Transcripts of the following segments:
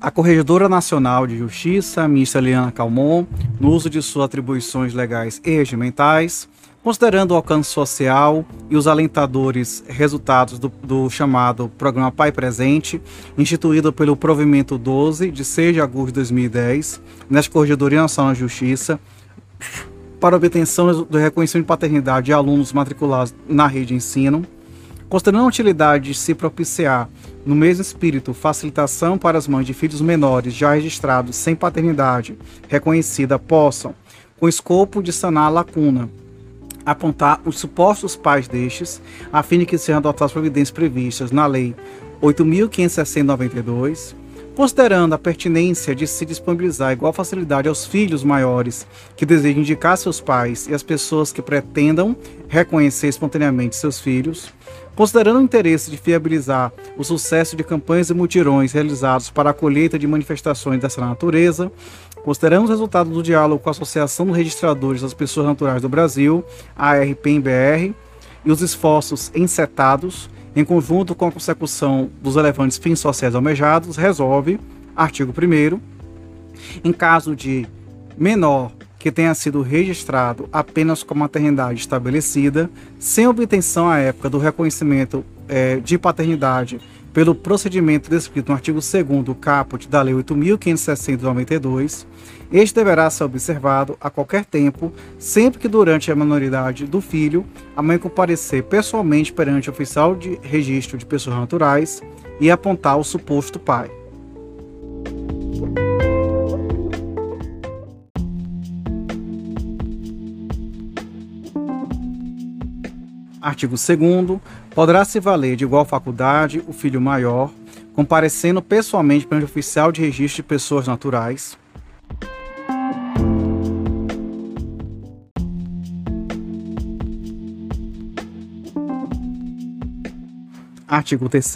A, Corregedora Nacional de Justiça, ministra Liana Calmon, no uso de suas atribuições legais e regimentais, considerando o alcance social e os alentadores resultados do, do, chamado Programa Pai Presente, instituído pelo Provimento 12, de 6 de agosto de 2010, nesta Corregedoria Nacional de Justiça, para obtenção do reconhecimento de paternidade de alunos matriculados na rede de ensino, considerando a utilidade de se propiciar, no mesmo espírito, facilitação para as mães de filhos menores já registrados sem paternidade reconhecida possam, com escopo de sanar a lacuna, apontar os supostos pais destes, a fim de que sejam adotadas providências previstas na Lei 8.560-92, considerando a pertinência de se disponibilizar igual facilidade aos filhos maiores que desejam indicar seus pais e às pessoas que pretendam reconhecer espontaneamente seus filhos, considerando o interesse de fiabilizar o sucesso de campanhas e mutirões realizados para a colheita de manifestações dessa natureza, Considerando os resultados do diálogo com a Associação dos Registradores das Pessoas Naturais do Brasil, a ARPMBR, e os esforços encetados, em conjunto com a consecução dos relevantes fins sociais almejados, resolve, artigo 1 em caso de menor que tenha sido registrado apenas com maternidade estabelecida, sem obtenção à época do reconhecimento é, de paternidade pelo procedimento descrito no artigo 2 caput da Lei 8.560-92, este deverá ser observado a qualquer tempo, sempre que durante a minoridade do filho, a mãe comparecer pessoalmente perante o oficial de registro de pessoas naturais e apontar o suposto pai. Artigo 2 poderá se valer de igual faculdade o filho maior, comparecendo pessoalmente perante o oficial de registro de pessoas naturais. Artigo 3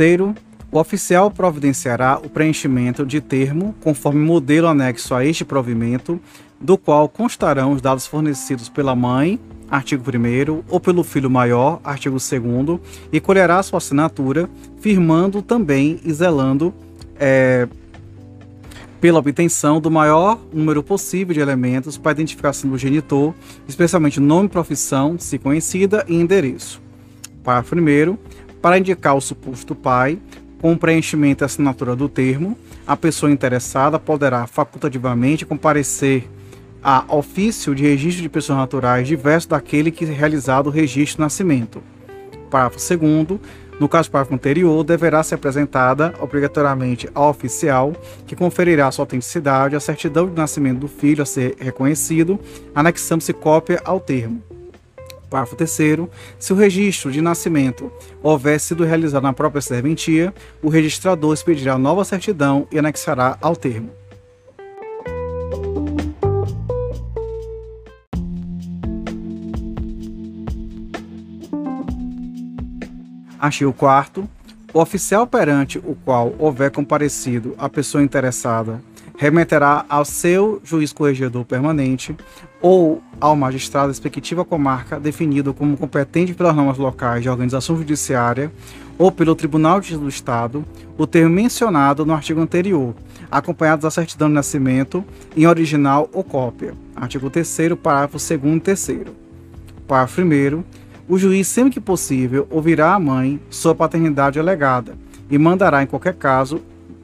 o oficial providenciará o preenchimento de termo conforme modelo anexo a este provimento, do qual constarão os dados fornecidos pela mãe artigo 1 ou pelo filho maior, artigo 2 e colherá sua assinatura, firmando também e zelando é, pela obtenção do maior número possível de elementos para identificação do genitor, especialmente nome, profissão, se conhecida e endereço. Parágrafo 1 para indicar o suposto pai, com preenchimento e assinatura do termo, a pessoa interessada poderá facultativamente comparecer a ofício de registro de pessoas naturais diverso daquele que realizado o registro de nascimento. Parágrafo 2 no caso do parágrafo anterior, deverá ser apresentada obrigatoriamente ao oficial, que conferirá sua autenticidade a certidão de nascimento do filho a ser reconhecido, anexando-se cópia ao termo. Parágrafo 3 Se o registro de nascimento houver sido realizado na própria serventia, o registrador expedirá nova certidão e anexará ao termo. Artigo 4 O oficial perante o qual houver comparecido a pessoa interessada remeterá ao seu juiz corregedor permanente ou ao magistrado da respectiva comarca definido como competente pelas normas locais de organização judiciária ou pelo Tribunal de do Estado o termo mencionado no artigo anterior, acompanhado da certidão de nascimento em original ou cópia. Artigo 3 parágrafo 2 e 3 Parágrafo 1 o juiz, sempre que possível, ouvirá a mãe sua paternidade alegada e mandará, em qualquer caso,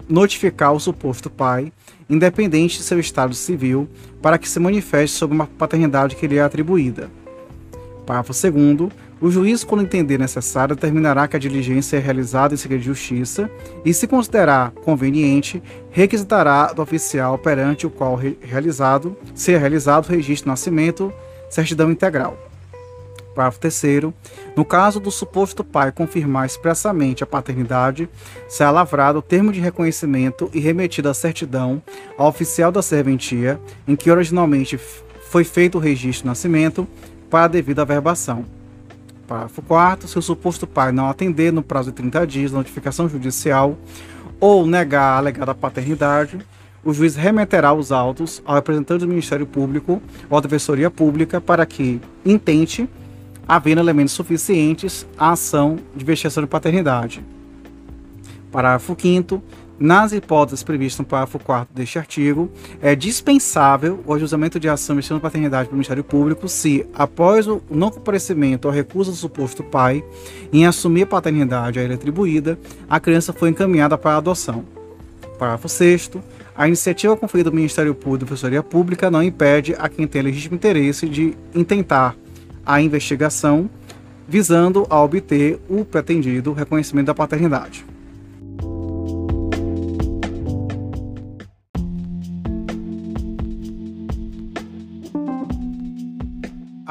notificar o suposto pai, independente de seu estado civil, para que se manifeste sobre uma paternidade que lhe é atribuída. Parágrafo 2. O juiz, quando entender necessário, determinará que a diligência é realizada em segredo de justiça e, se considerar conveniente, requisitará do oficial perante o qual realizado, ser realizado o registro de nascimento, certidão integral. Parágrafo 3 No caso do suposto pai confirmar expressamente a paternidade, será lavrado o termo de reconhecimento e remetido a certidão ao oficial da serventia em que originalmente foi feito o registro de nascimento para a devida averbação. Parágrafo 4 Se o suposto pai não atender no prazo de 30 dias da notificação judicial ou negar a alegada paternidade, o juiz remeterá os autos ao representante do Ministério Público ou à Defensoria Pública para que intente havendo elementos suficientes à ação de investigação de paternidade. Parágrafo 5 nas hipóteses previstas no parágrafo 4 deste artigo, é dispensável o ajustamento de ação de paternidade pelo Ministério Público se, após o não comparecimento ou recusa do suposto pai em assumir a paternidade a ele atribuída, a criança foi encaminhada para a adoção. Parágrafo 6 a iniciativa conferida do Ministério Público da Defensoria Pública não impede a quem tem legítimo interesse de intentar a investigação visando a obter o pretendido reconhecimento da paternidade.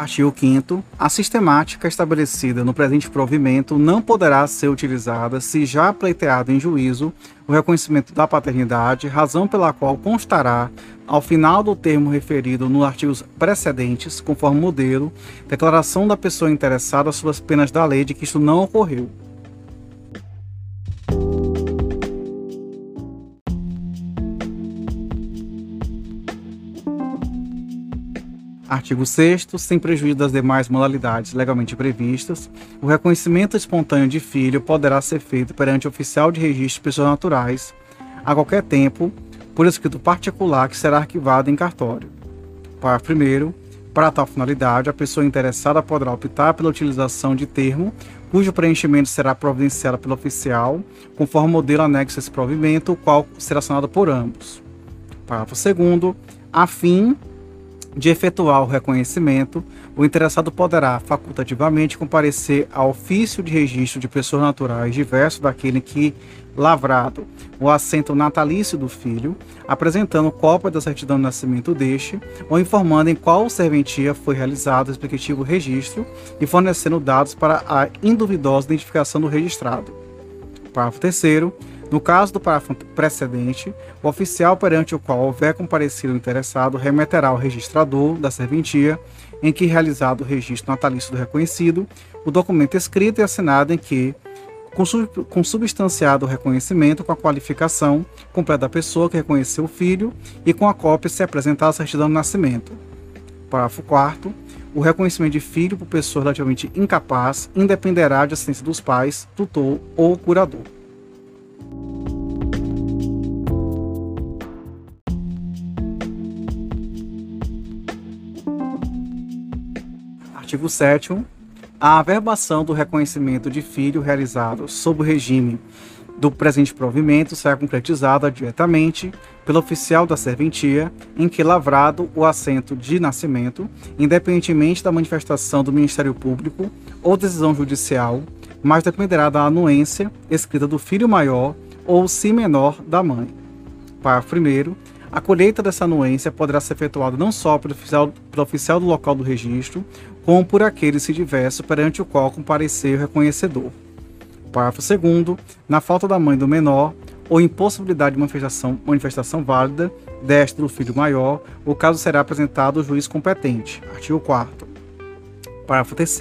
Artigo 5 A sistemática estabelecida no presente provimento não poderá ser utilizada se já pleiteado em juízo o reconhecimento da paternidade, razão pela qual constará, ao final do termo referido nos artigos precedentes, conforme modelo, declaração da pessoa interessada sobre as penas da lei de que isto não ocorreu. Artigo 6 sem prejuízo das demais modalidades legalmente previstas, o reconhecimento espontâneo de filho poderá ser feito perante o oficial de registro de pessoas naturais a qualquer tempo, por escrito particular que será arquivado em cartório. Parágrafo 1 para tal finalidade, a pessoa interessada poderá optar pela utilização de termo cujo preenchimento será providenciado pelo oficial, conforme o modelo anexo a esse provimento, o qual será assinado por ambos. Parágrafo 2 a fim de efetuar o reconhecimento, o interessado poderá facultativamente comparecer ao ofício de registro de pessoas naturais diverso daquele que lavrado o assento natalício do filho, apresentando cópia da certidão de nascimento deste, ou informando em qual serventia foi realizado o respectivo registro e fornecendo dados para a induvidosa identificação do registrado. Parágrafo 3 no caso do parágrafo precedente, o oficial perante o qual houver comparecido o interessado remeterá ao registrador da serventia, em que realizado o registro natalício do reconhecido, o documento escrito e assinado em que, com substanciado o reconhecimento com a qualificação completa da pessoa que reconheceu o filho e com a cópia se apresentar a certidão de nascimento. Parágrafo 4 o reconhecimento de filho por pessoa relativamente incapaz independerá de assistência dos pais, tutor ou curador. Artigo 7 a averbação do reconhecimento de filho realizado sob o regime do presente provimento será concretizada diretamente pelo oficial da serventia em que lavrado o assento de nascimento, independentemente da manifestação do Ministério Público ou decisão judicial, mas dependerá da anuência escrita do filho maior ou, se menor, da mãe. Parágrafo 1 a colheita dessa anuência poderá ser efetuada não só pelo oficial, pelo oficial do local do registro, como por aquele se diverso perante o qual comparecer o reconhecedor. Parágrafo 2 Na falta da mãe do menor, ou impossibilidade de manifestação, manifestação válida deste do filho maior, o caso será apresentado ao juiz competente. Artigo 4 Parágrafo 3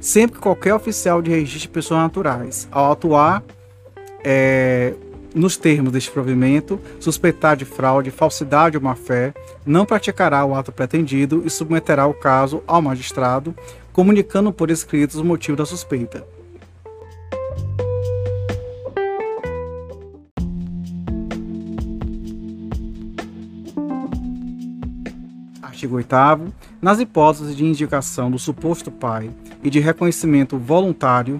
Sempre que qualquer oficial de registro de pessoas naturais, ao atuar é, nos termos deste provimento, suspeitar de fraude, falsidade ou má-fé, não praticará o ato pretendido e submeterá o caso ao magistrado, comunicando por escrito os motivos da suspeita. Artigo 8 Nas hipóteses de indicação do suposto pai e de reconhecimento voluntário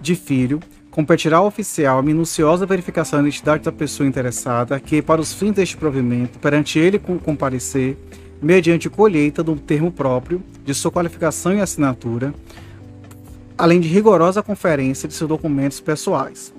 de filho, competirá ao oficial a minuciosa verificação da identidade da pessoa interessada, que, para os fins deste provimento, perante ele comparecer, mediante colheita do termo próprio, de sua qualificação e assinatura, além de rigorosa conferência de seus documentos pessoais.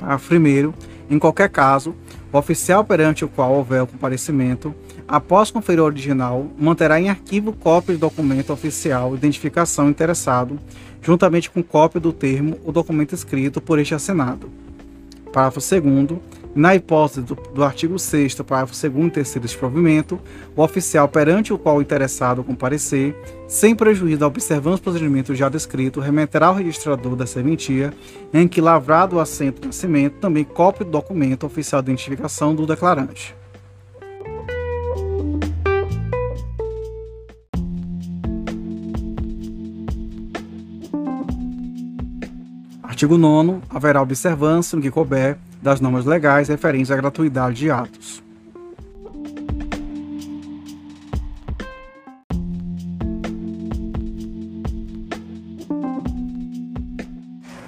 Parágrafo 1. Em qualquer caso, o oficial perante o qual houver o comparecimento, após conferir o original, manterá em arquivo cópia do documento oficial identificação interessado, juntamente com cópia do termo ou documento escrito por este assinado. Parágrafo 2 na hipótese do, do artigo 6 parágrafo 2 e 3 deste provimento, o oficial perante o qual o interessado comparecer, sem prejuízo da observância do procedimento já descrito, remeterá ao registrador da serventia, em que lavrado o assento de nascimento, também cópia do documento oficial de identificação do declarante. Artigo 9 haverá observância, no que couber, das normas legais referentes à gratuidade de atos.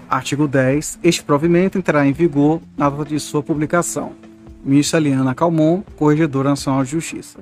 Artigo 10. Este provimento entrará em vigor na data de sua publicação. Ministra Liana Calmon, Corregedora Nacional de Justiça.